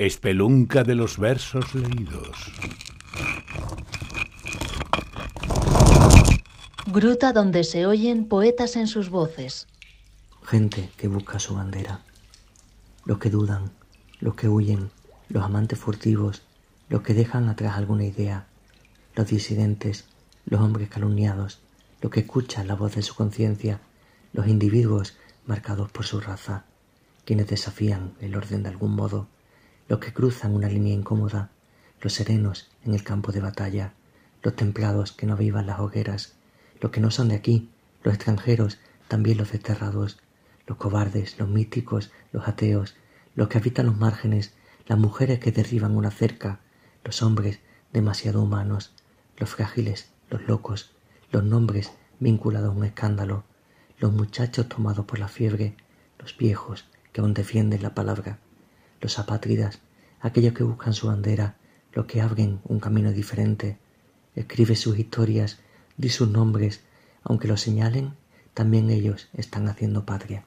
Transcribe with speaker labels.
Speaker 1: Espelunca de los versos leídos.
Speaker 2: Gruta donde se oyen poetas en sus voces.
Speaker 3: Gente que busca su bandera. Los que dudan, los que huyen, los amantes furtivos, los que dejan atrás alguna idea, los disidentes, los hombres calumniados, los que escuchan la voz de su conciencia, los individuos marcados por su raza, quienes desafían el orden de algún modo, los que cruzan una línea incómoda, los serenos en el campo de batalla, los templados que no avivan las hogueras, los que no son de aquí, los extranjeros, también los desterrados, los cobardes, los místicos, los ateos, los que habitan los márgenes, las mujeres que derriban una cerca, los hombres demasiado humanos, los frágiles, los locos, los nombres vinculados a un escándalo, los muchachos tomados por la fiebre, los viejos que aún defienden la palabra, los apátridas, aquellos que buscan su bandera, los que abren un camino diferente. Escribe sus historias, di sus nombres, aunque los señalen, también ellos están haciendo patria.